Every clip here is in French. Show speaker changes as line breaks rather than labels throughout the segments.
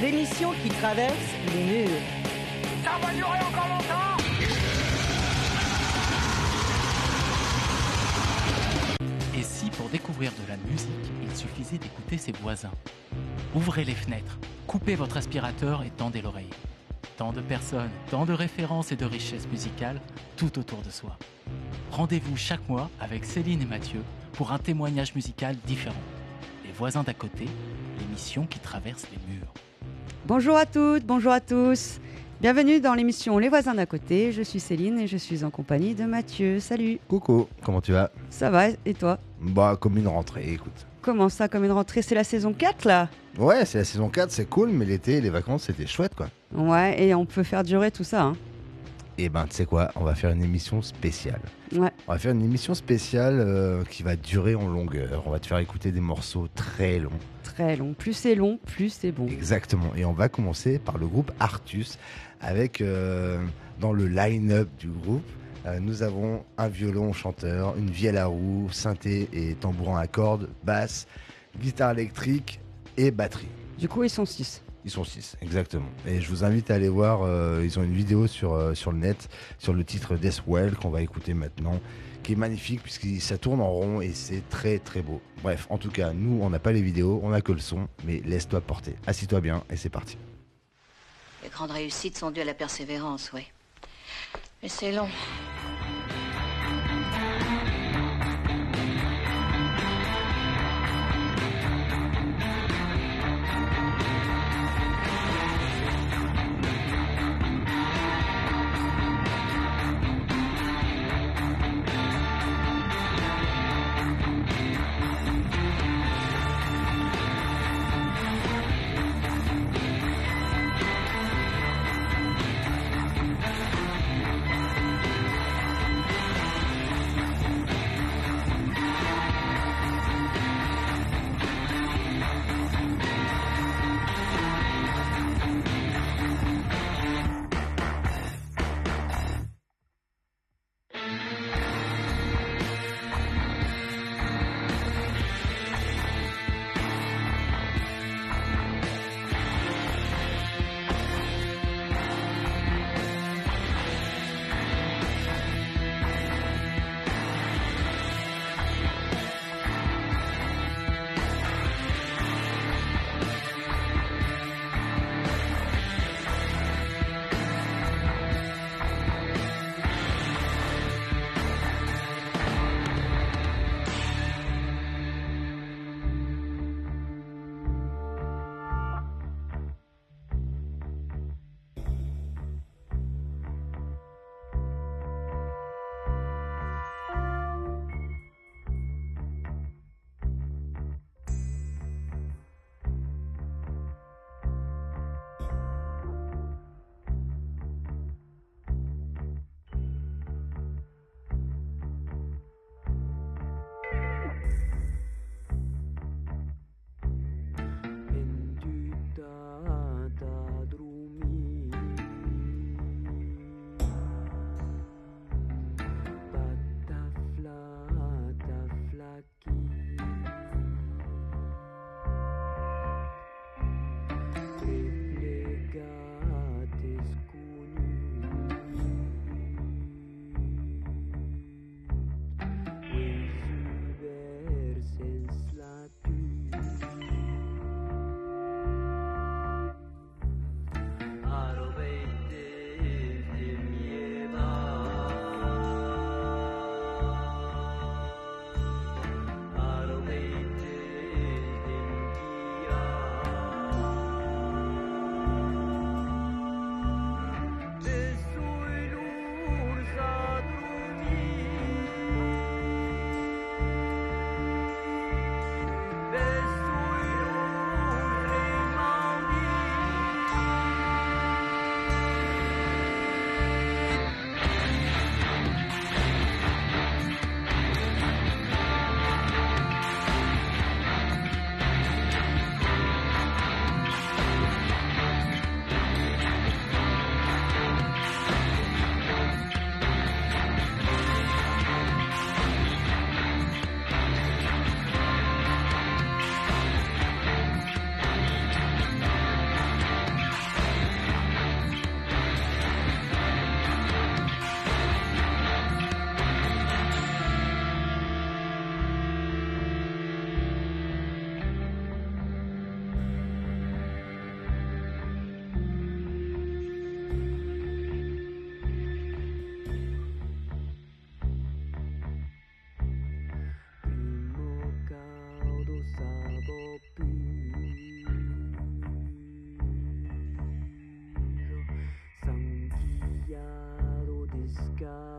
l'émission qui traverse les murs.
Ça va durer encore longtemps
Et si pour découvrir de la musique, il suffisait d'écouter ses voisins? Ouvrez les fenêtres, coupez votre aspirateur et tendez l'oreille. Tant de personnes, tant de références et de richesses musicales tout autour de soi. Rendez-vous chaque mois avec Céline et Mathieu pour un témoignage musical différent. Les voisins d'à côté, l'émission qui traverse les murs.
Bonjour à toutes, bonjour à tous. Bienvenue dans l'émission Les voisins d'à côté. Je suis Céline et je suis en compagnie de Mathieu. Salut.
Coucou, comment tu vas?
Ça va et toi?
Bah, comme une rentrée, écoute.
Comment ça, comme une rentrée? C'est la saison 4 là?
Ouais, c'est la saison 4, c'est cool, mais l'été, les vacances, c'était chouette, quoi.
Ouais, et on peut faire durer tout ça. Hein.
Et ben, tu sais quoi? On va faire une émission spéciale.
Ouais.
On va faire une émission spéciale euh, qui va durer en longueur. On va te faire écouter des morceaux très longs.
Très long. Plus c'est long, plus c'est bon.
Exactement. Et on va commencer par le groupe Artus, avec euh, dans le line-up du groupe. euh, nous avons un violon chanteur, une vielle à roue, synthé et tambourin à cordes, basse, guitare électrique et batterie.
Du coup, ils sont 6.
Ils sont 6, exactement. Et je vous invite à aller voir, euh, ils ont une vidéo sur, sur le net, sur le titre Death Well, qu'on va écouter maintenant, qui est magnifique, puisque ça tourne en rond et c'est très très beau. Bref, en tout cas, nous, on n'a pas les vidéos, on n'a que le son, mais laisse-toi porter. Assis-toi bien et c'est parti.
Les grandes réussites sont dues à la persévérance, oui. Mais c'est long.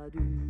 do.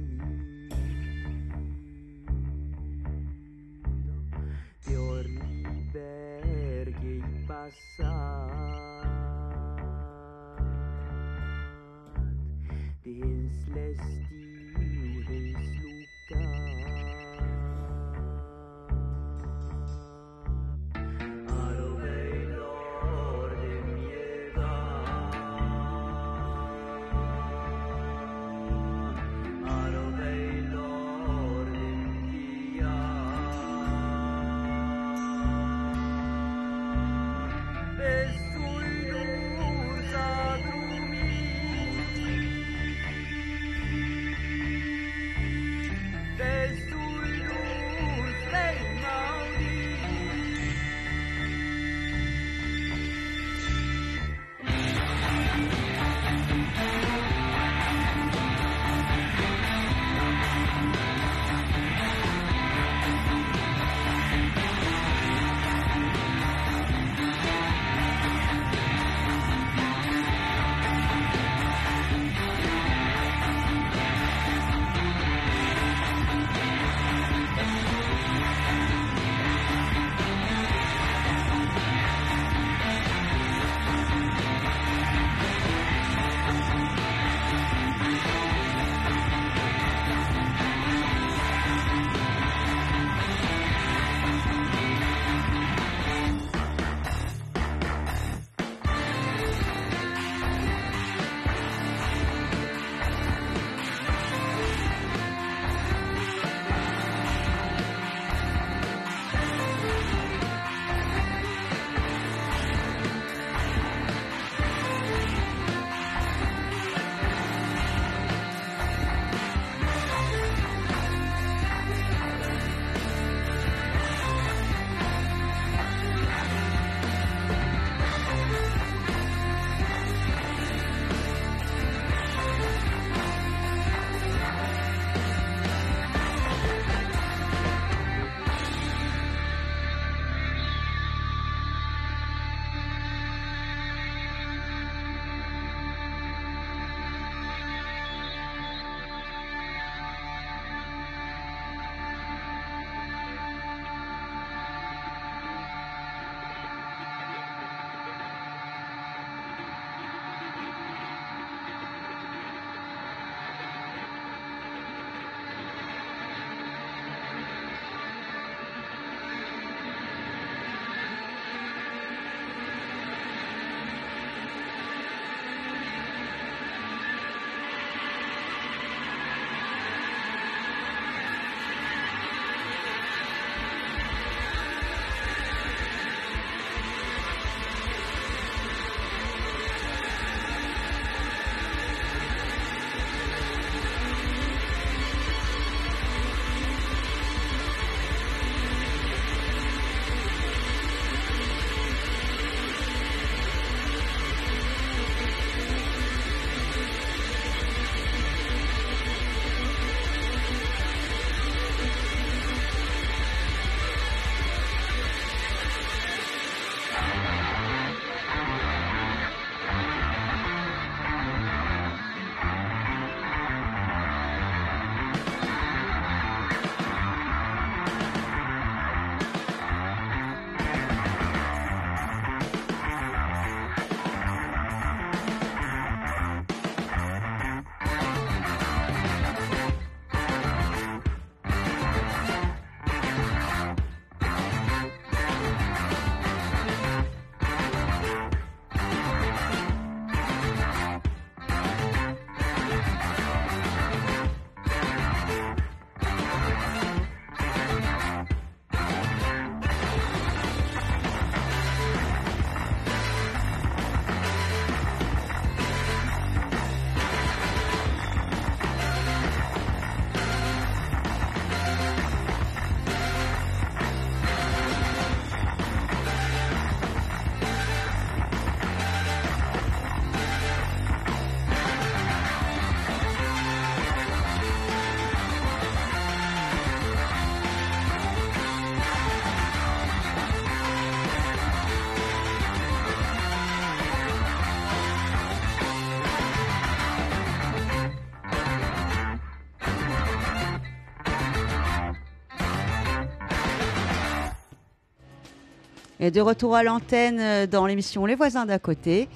Est de retour à l'antenne euh, dans l'émission Les voisins d'à côté.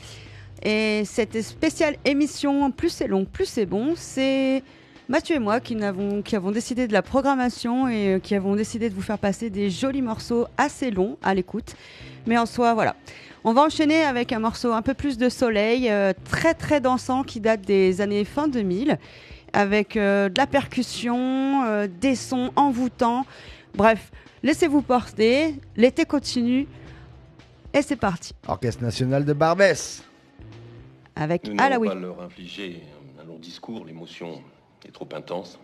Et cette spéciale émission Plus c'est long, plus c'est bon, c'est Mathieu et moi qui avons, décidé de la programmation et euh, qui avons décidé de vous faire passer des jolis morceaux assez longs à l'écoute. Mais en soi, voilà. On va enchaîner avec un morceau un peu plus de soleil, euh, très très dansant qui date des années fin 2000, avec de la percussion, des sons envoûtants. Bref, laissez-vous porter, l'été continue et c'est parti
Orchestre national de Barbès.
avec
Nous n'allons
Alaoui.
pas leur infliger un long discours, l'émotion est trop intense.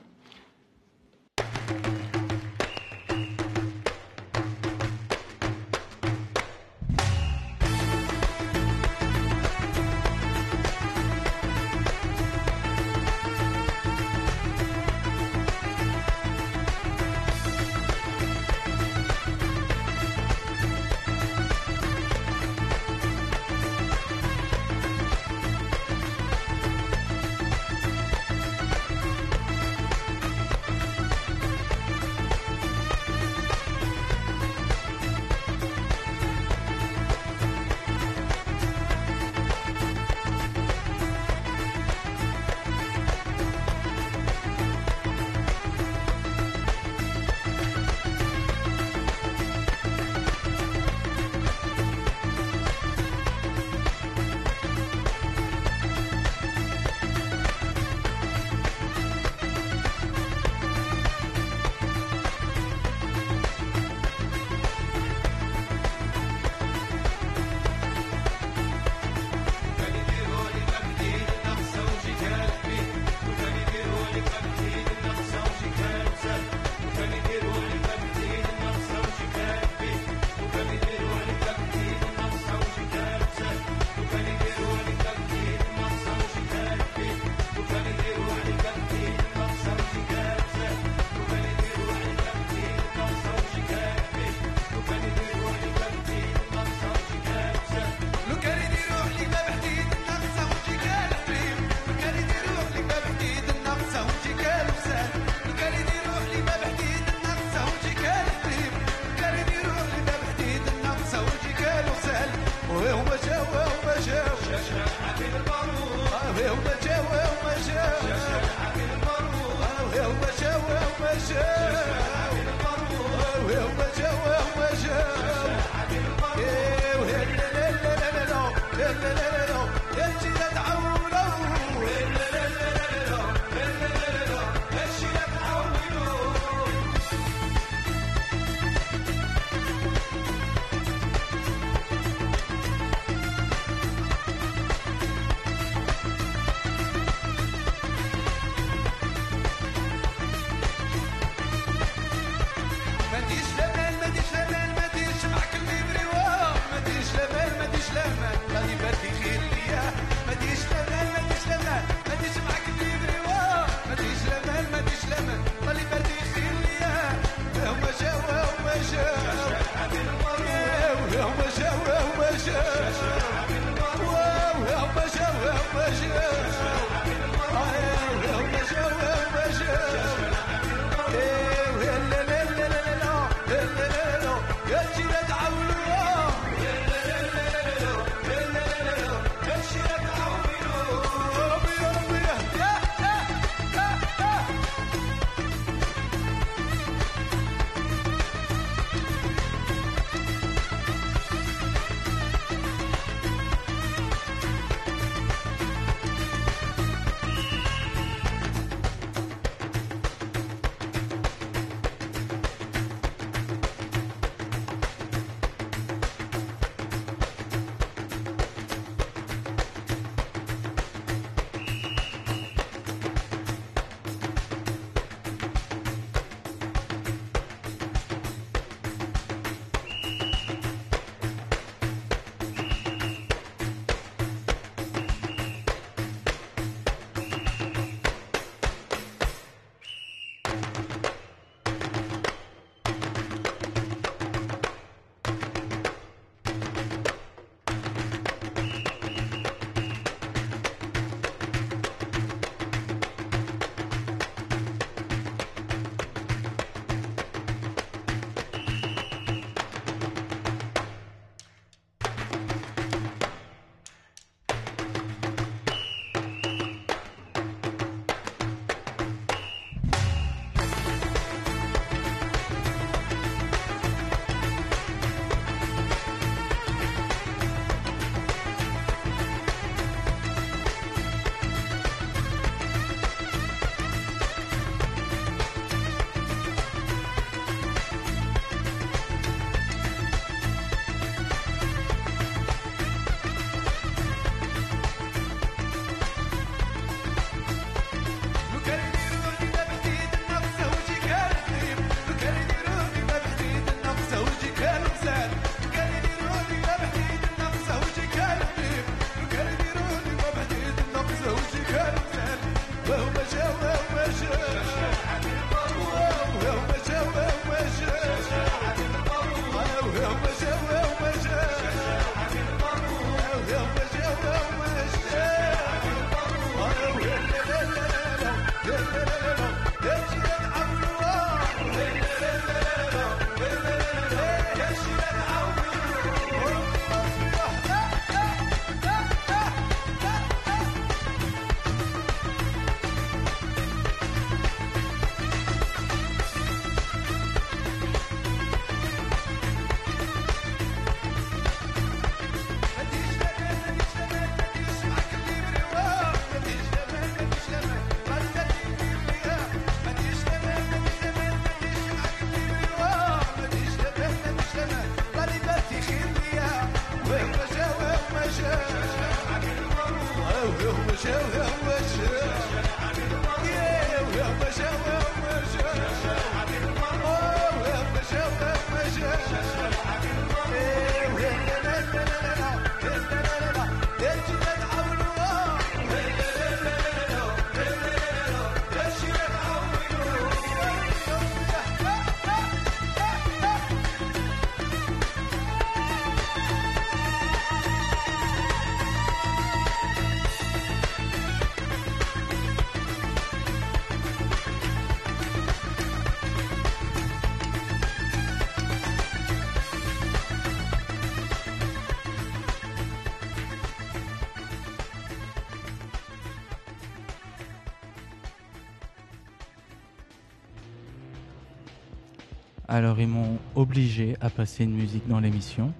Alors ils m'ont obligé à passer une musique dans l'émission.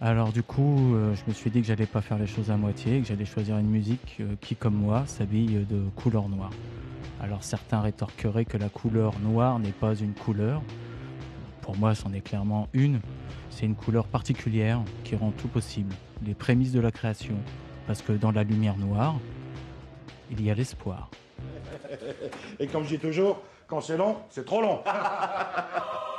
Alors du coup, euh, je me suis dit que j'allais pas faire les choses à moitié, que j'allais choisir une musique euh, qui, comme moi, s'habille de couleur noire. Alors certains rétorqueraient que la couleur noire n'est pas une couleur. Pour moi, c'en est clairement une. C'est une couleur particulière qui rend tout possible, les prémices de la création. Parce que dans la lumière noire, il y a l'espoir.
Et comme je dis toujours, quand c'est long, c'est trop long.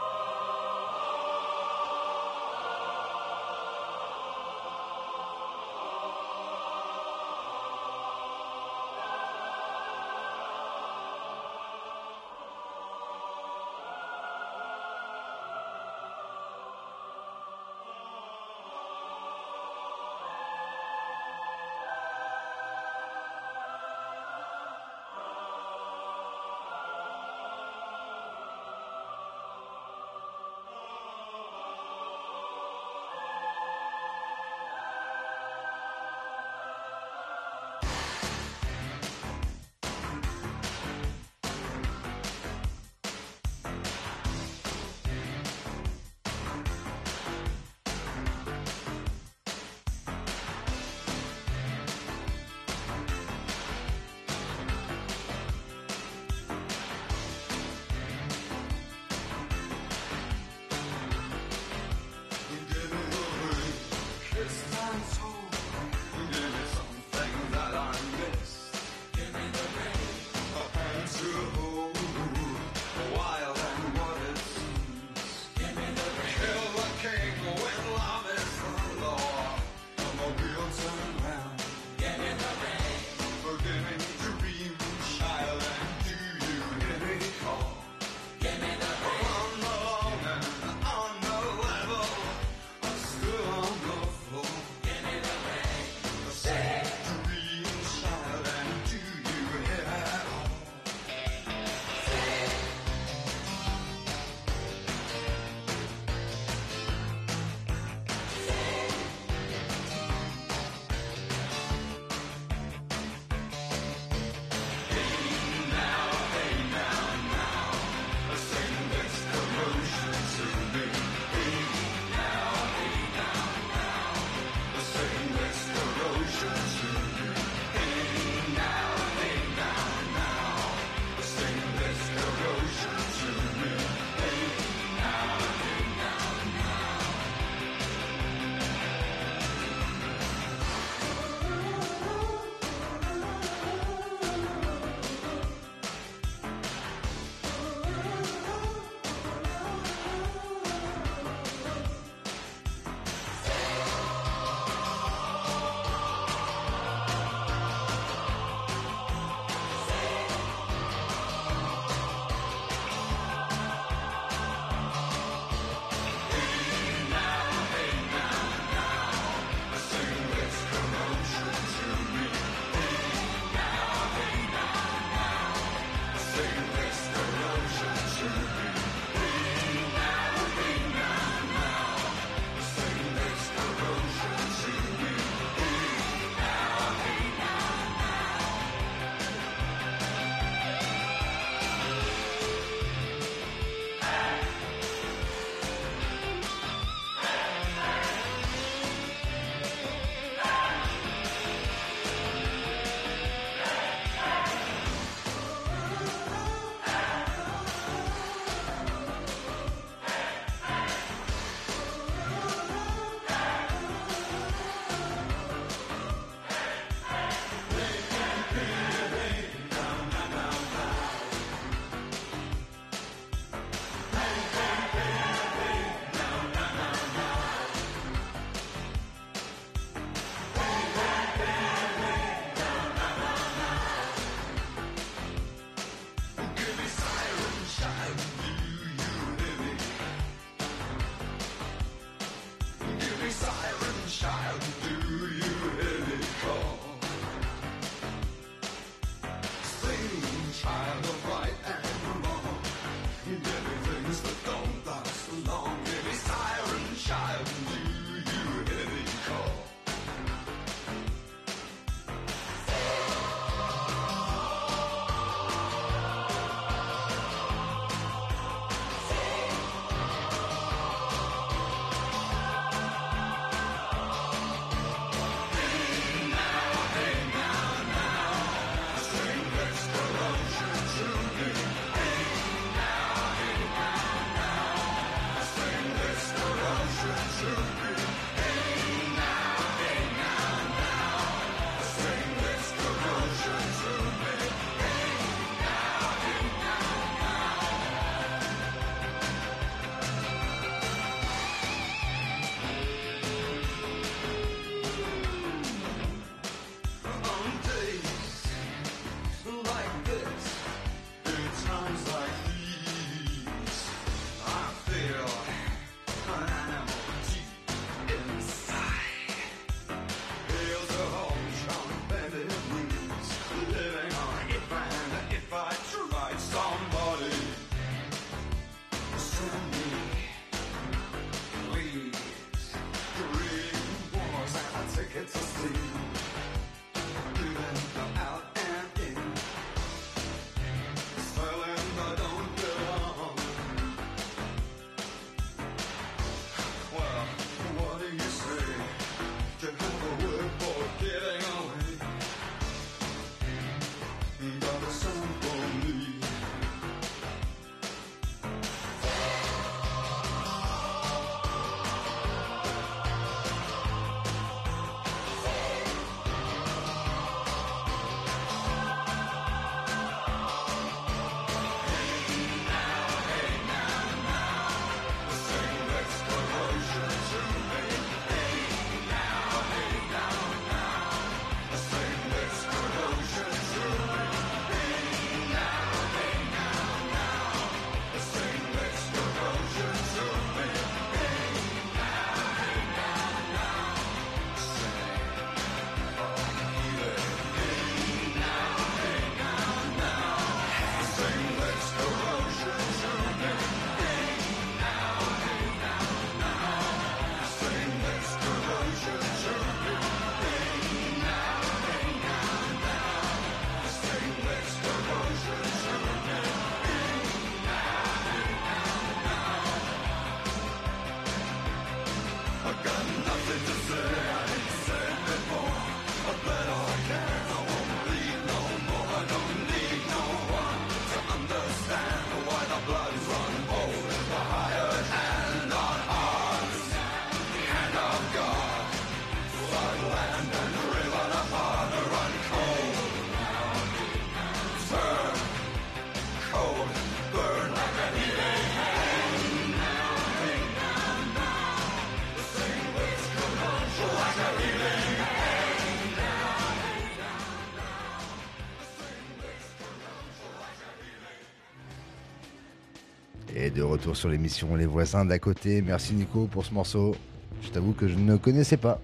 retour sur l'émission Les voisins d'à côté. Merci Nico pour ce morceau. Je t'avoue que je ne connaissais pas.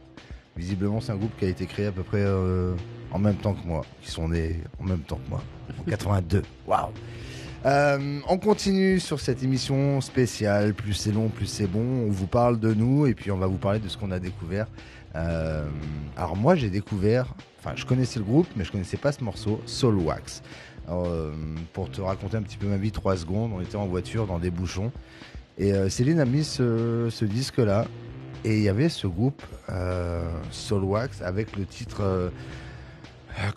Visiblement, c'est un groupe qui a été créé à peu près euh, en même temps que moi, qui sont nés en même temps que moi, en 82. Waouh Euh, on continue sur cette émission spéciale. Plus c'est long, plus c'est bon. On vous parle de nous et puis on va vous parler de ce qu'on a découvert. Euh, alors moi, j'ai découvert, enfin, je connaissais le groupe, mais je connaissais pas ce morceau, Soul Wax. Alors, euh, pour te raconter un petit peu ma vie, trois secondes, on était en voiture dans des bouchons et euh, Céline a mis ce, ce disque-là et il y avait ce groupe euh, Soul Wax avec le titre, euh,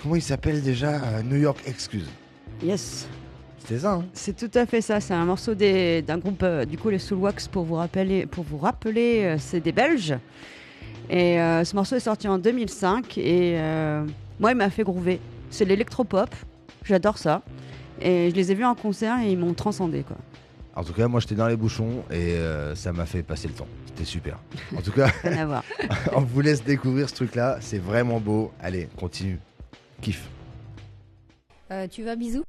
comment il s'appelle déjà New York Excuse.
Yes.
C'était ça. Hein
C'est tout à fait ça. C'est un morceau d'un groupe, du coup, les Soulwax, pour vous rappeler, pour vous rappeler c'est des Belges. Et ce morceau est sorti en 2005 et moi, il m'a fait groover. C'est l'électropop. J'adore ça. Et je les ai vus en concert et ils m'ont transcendé, quoi.
en tout cas, moi j'étais dans les bouchons et euh, ça m'a fait passer le temps. C'était super. En tout cas, on vous laisse découvrir ce truc-là. C'est vraiment beau. Allez, continue. Kiff.
Euh, tu vas, bisous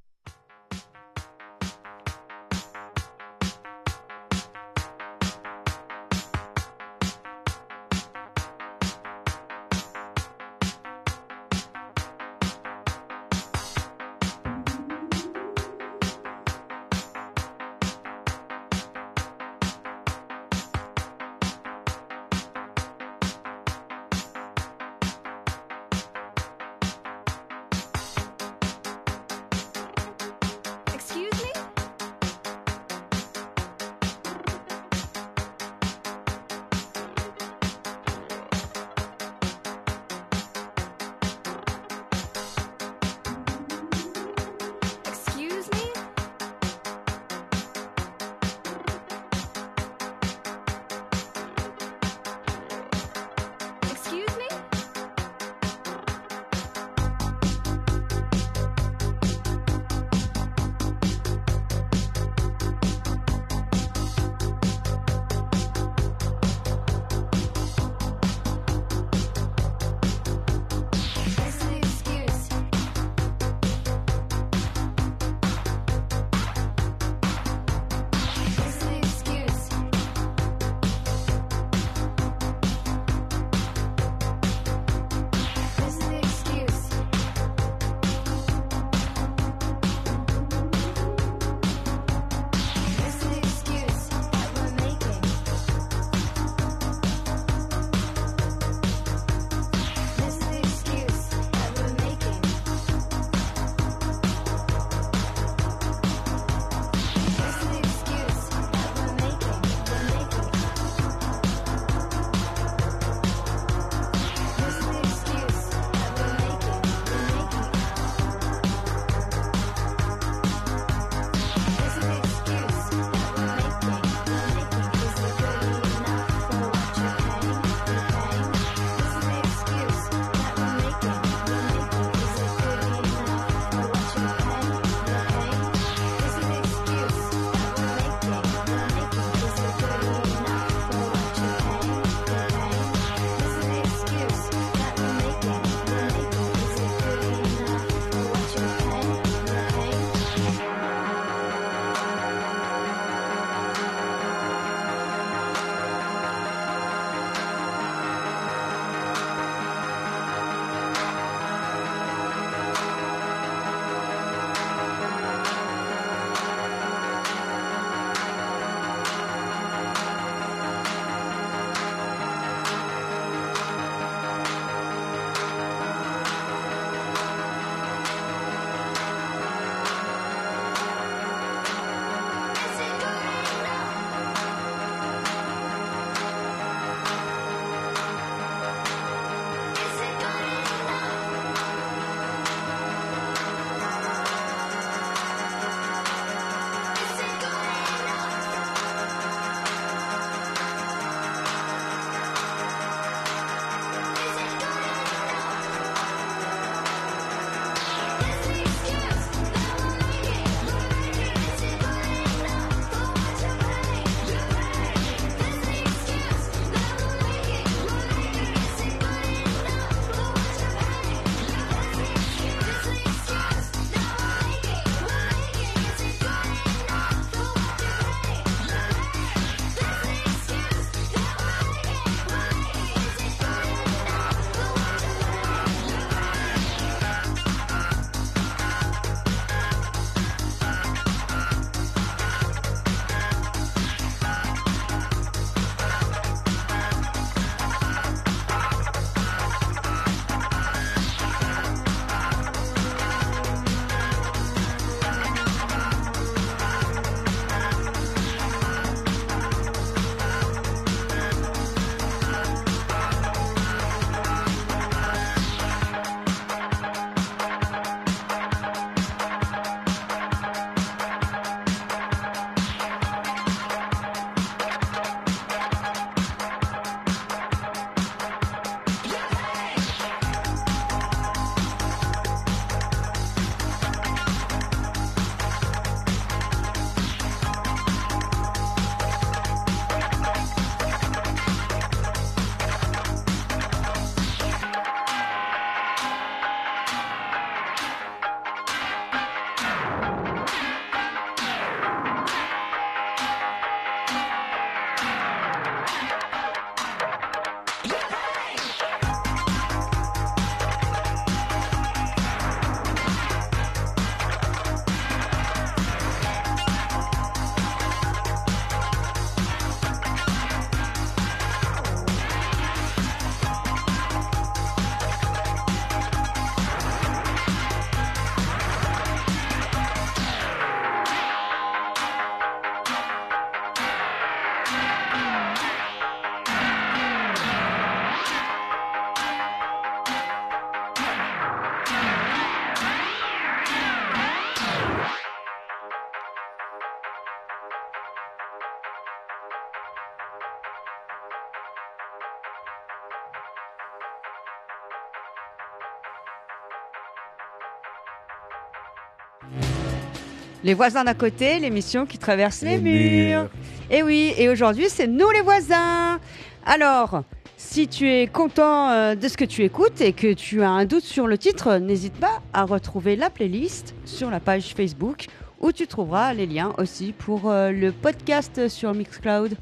Les voisins d'à côté, l'émission qui traverse les,
Les
murs.
murs.
Et oui, et aujourd'hui, c'est nous les voisins. Alors, si tu es content euh, de ce que tu écoutes et que tu as un doute sur le titre, n'hésite pas à retrouver la playlist sur la page Facebook où tu trouveras les liens aussi pour euh, le podcast sur Mixcloud.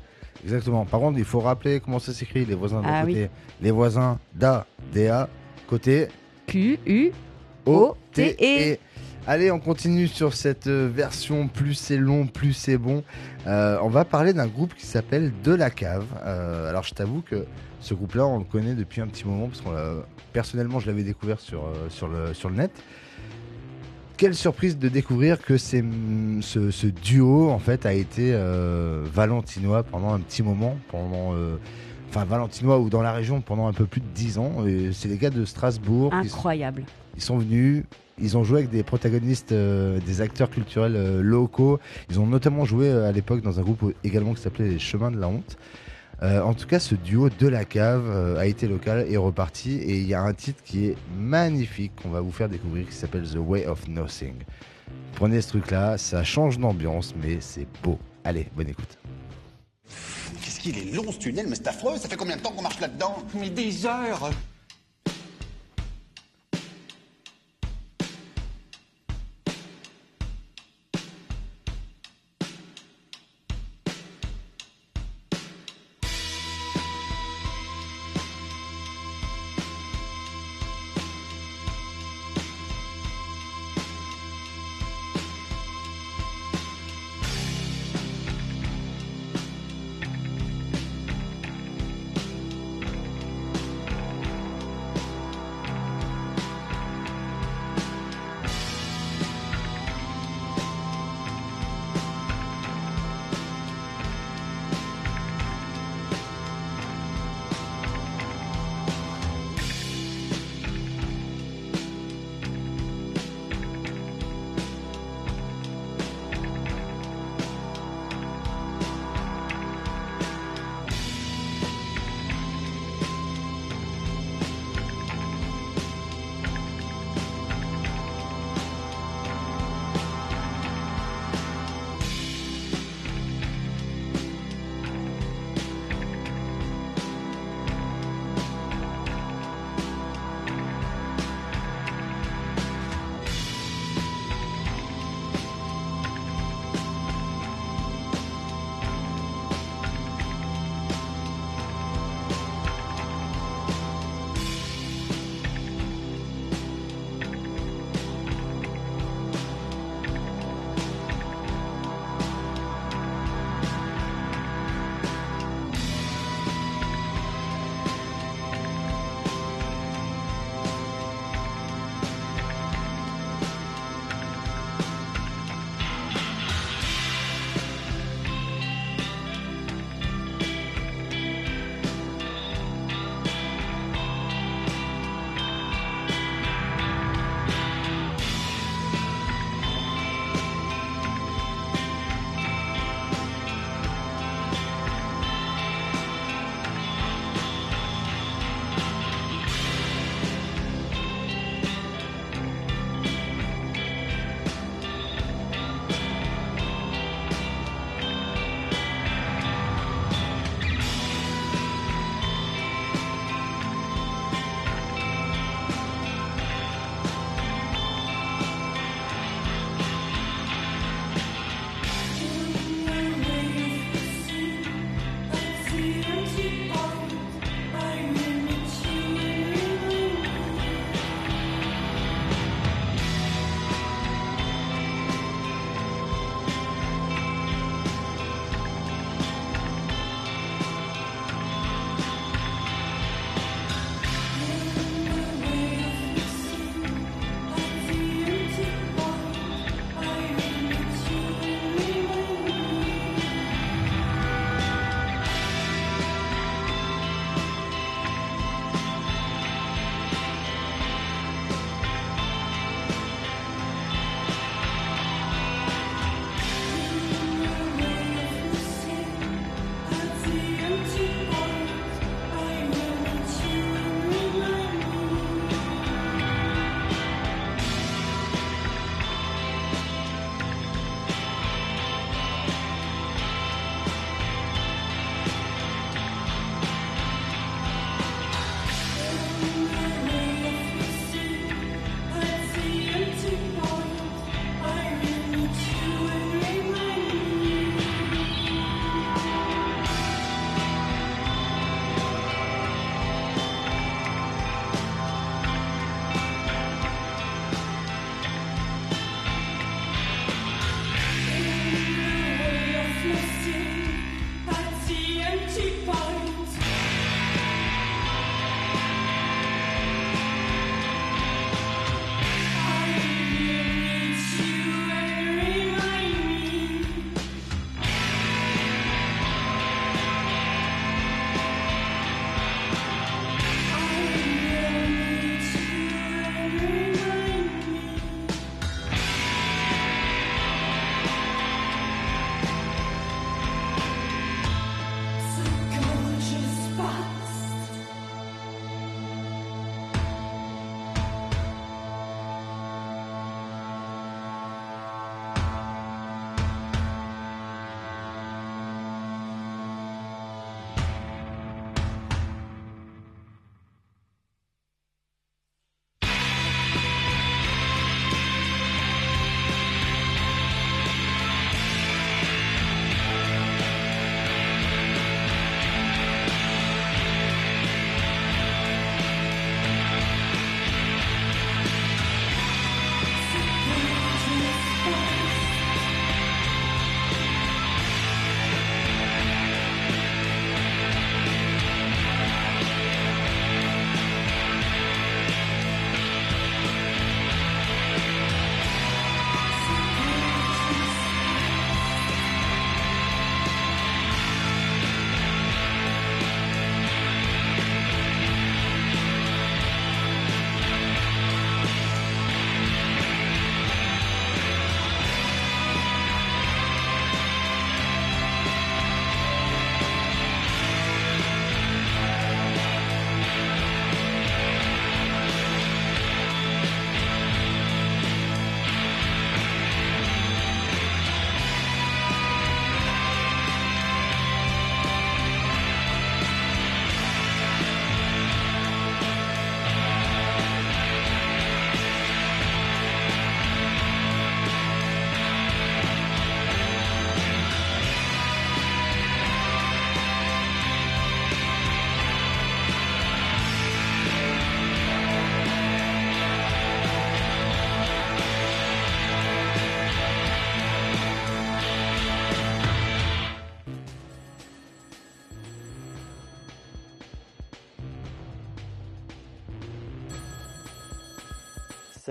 Exactement. Par contre, il faut rappeler comment ça s'écrit, les voisins d'à
Ah
côté. Les voisins d'A, DA, côté
Q, U,
O, T,
O-T-E.
E. Allez, on continue sur cette euh, version plus c'est long, plus c'est bon. Euh, on va parler d'un groupe qui s'appelle De la Cave. Euh, alors, je t'avoue que ce groupe-là, on le connaît depuis un petit moment parce l'a- personnellement, je l'avais découvert sur, sur, le, sur le net. Quelle surprise de découvrir que c'est, mm, ce, ce duo en fait a été euh, valentinois pendant un petit moment, pendant euh, enfin valentinois ou dans la région pendant un peu plus de 10 ans. C'est les gars de Strasbourg sont-
Incroyable.
ils sont venus, ils ont joué avec des protagonistes, euh, des acteurs culturels euh, locaux. Ils ont notamment joué euh, à l'époque dans un groupe également qui s'appelait Les Chemins de la Honte. Euh, en tout cas, ce duo de la cave euh, a été local et reparti. Et il y a un titre qui est magnifique qu'on va vous faire découvrir qui s'appelle The Way of Nothing. Prenez ce truc-là, ça change d'ambiance, mais c'est beau. Allez, bonne écoute.
Qu'est-ce qu'il est long ce tunnel, mais c'est affreux. Ça fait combien de temps qu'on marche là-dedans?
Mais des heures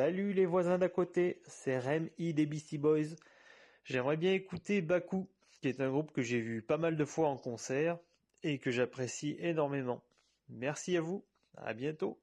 Salut les voisins d'à côté, c'est Rem I des Beastie Boys. J'aimerais bien écouter Baku, qui est un groupe que j'ai vu pas mal de fois en concert et que j'apprécie énormément. Merci à vous, à bientôt.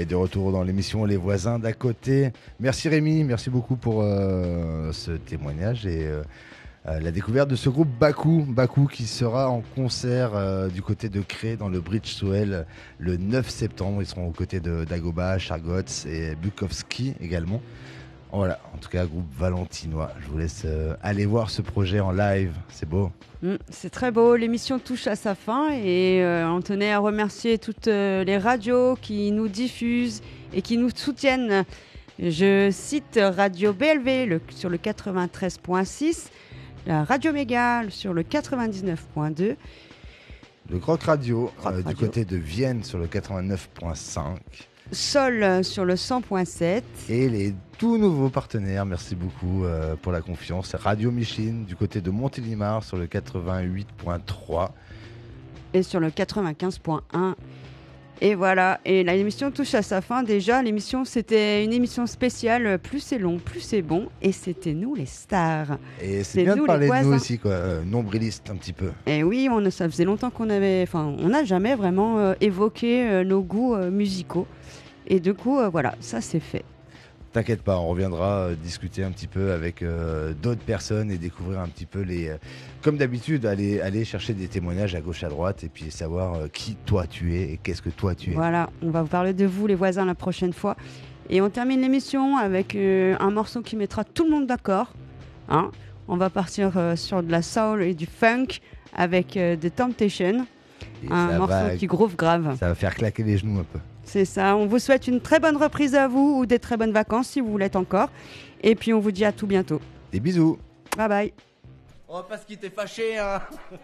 Et de retour dans l'émission Les voisins d'à côté. Merci Rémi, merci beaucoup pour euh, ce témoignage et euh, euh, la découverte de ce groupe Bakou. Bakou qui sera en concert du côté de Cré dans le Bridge Soel le 9 septembre. Ils seront aux côtés de Dagoba, Chargots et Bukowski également. Voilà, en tout cas, groupe valentinois. Je vous laisse euh, aller voir ce projet en live. C'est beau.
Mm, c'est très beau. L'émission touche à sa fin et euh, on tenait à remercier toutes euh, les radios qui nous diffusent et qui nous soutiennent. Je cite Radio BLV le- sur le 93.6, la Radio Méga sur le 99.2.
Le Croc Radio,
Croc
euh, du
Radio.
côté de Vienne sur le 89.5.
Sol euh, sur le 100.7
Et les tout nouveaux partenaires, merci beaucoup euh, pour la confiance. Radio Micheline du côté de Montélimar sur le 88.3.
et sur le 95.1. Et voilà, et l'émission touche à sa fin déjà. L'émission, c'était une émission spéciale, plus c'est long, plus c'est bon, et c'était nous les stars.
Et
C'est
bien
nous,
de parler de nous
voisins.
aussi, quoi. euh, nombriliste un petit peu.
Et oui, on, ça faisait longtemps qu'on avait, enfin, on n'a jamais vraiment euh, évoqué euh, nos goûts musicaux. Et du coup, voilà, ça c'est fait.
T'inquiète pas, on reviendra euh, discuter un petit peu avec euh, d'autres personnes et découvrir un petit peu les. euh, comme d'habitude, aller, aller chercher des témoignages à gauche à droite et puis savoir euh, qui toi tu es et qu'est-ce que toi tu es.
Voilà, on va vous parler de vous, les voisins, la prochaine fois. Et on termine l'émission avec un morceau qui mettra tout le monde d'accord. Hein on va partir sur de la soul et du funk avec The Temptation.
Et
un morceau
va-
qui groove grave.
Ça va faire claquer les genoux un peu.
C'est ça. On vous souhaite une très bonne reprise à vous ou des très bonnes vacances si vous l'êtes encore. Et puis on vous dit à tout bientôt.
Des bisous.
Bye bye.
On va pas se quitter fâché, hein.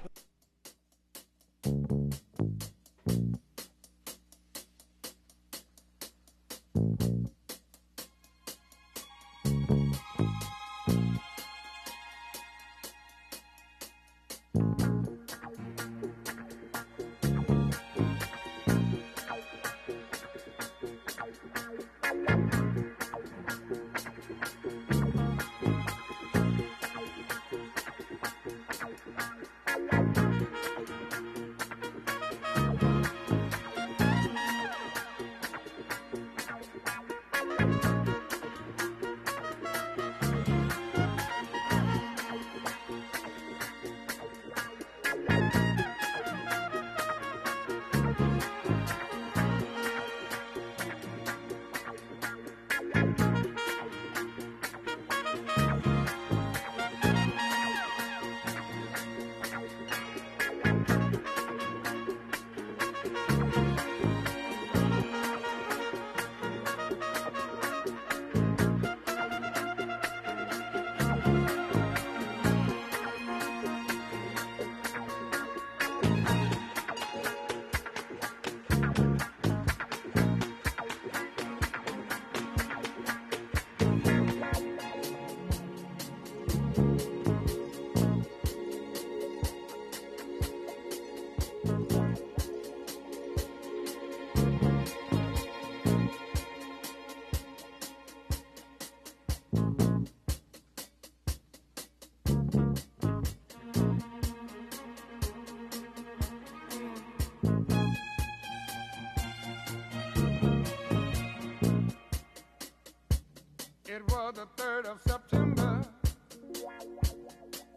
It was the 3rd of September.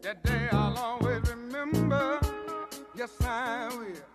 That day I'll always remember. Yes, I will.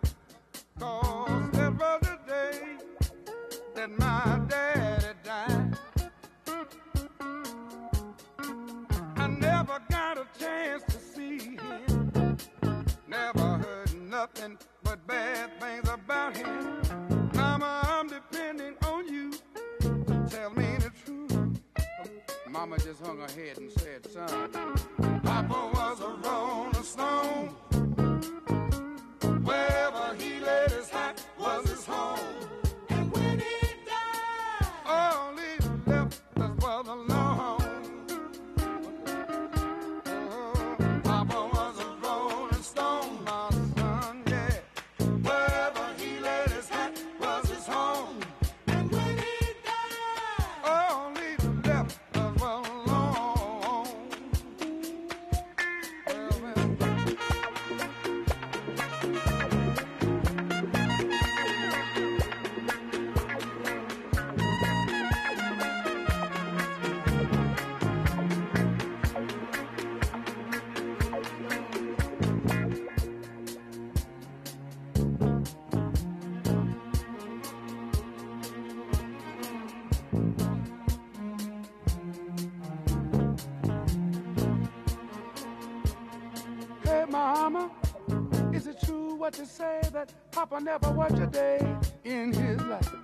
Papa
never worked a day in his life.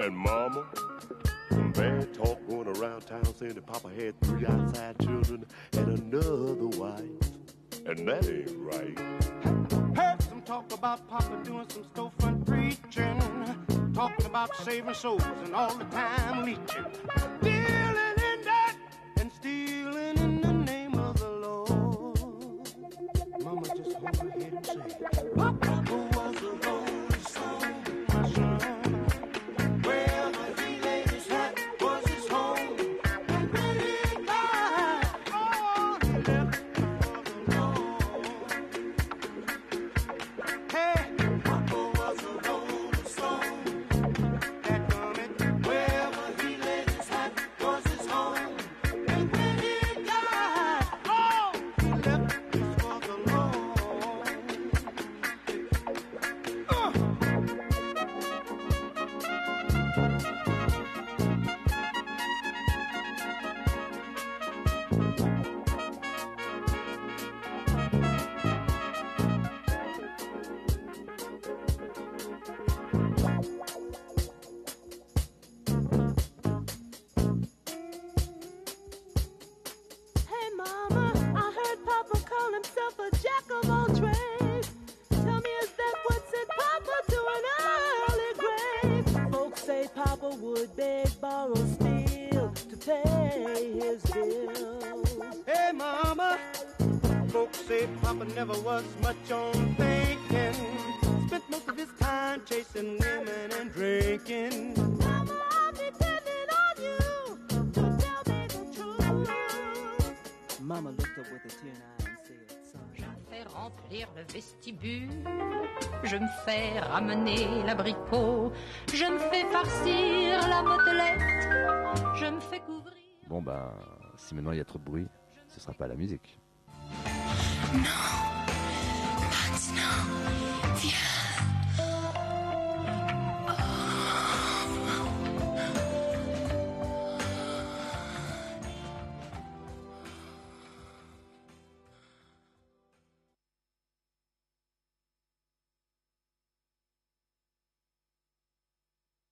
And Mama, some bad talk going around town saying that Papa had three outside children and another wife. And that ain't right.
Heard some talk about Papa doing some storefront preaching, talking about saving souls and all the time leeching, dealing in that and stealing in the name of the Lord. Mama just hold her head and say, never was much on thinking. Spent most of his time chasing women and drinking.
Mama, I'm depending on you to tell me the truth.
Mama looked up with a tear in her eye and said, son.
Je me fais remplir le vestibule, je me fais ramener l'abricot, je me fais farcir la motelette, je me fais couvrir.
Bon ben, si maintenant il y a trop de bruit, ce sera pas la musique.
Maintenant, viens.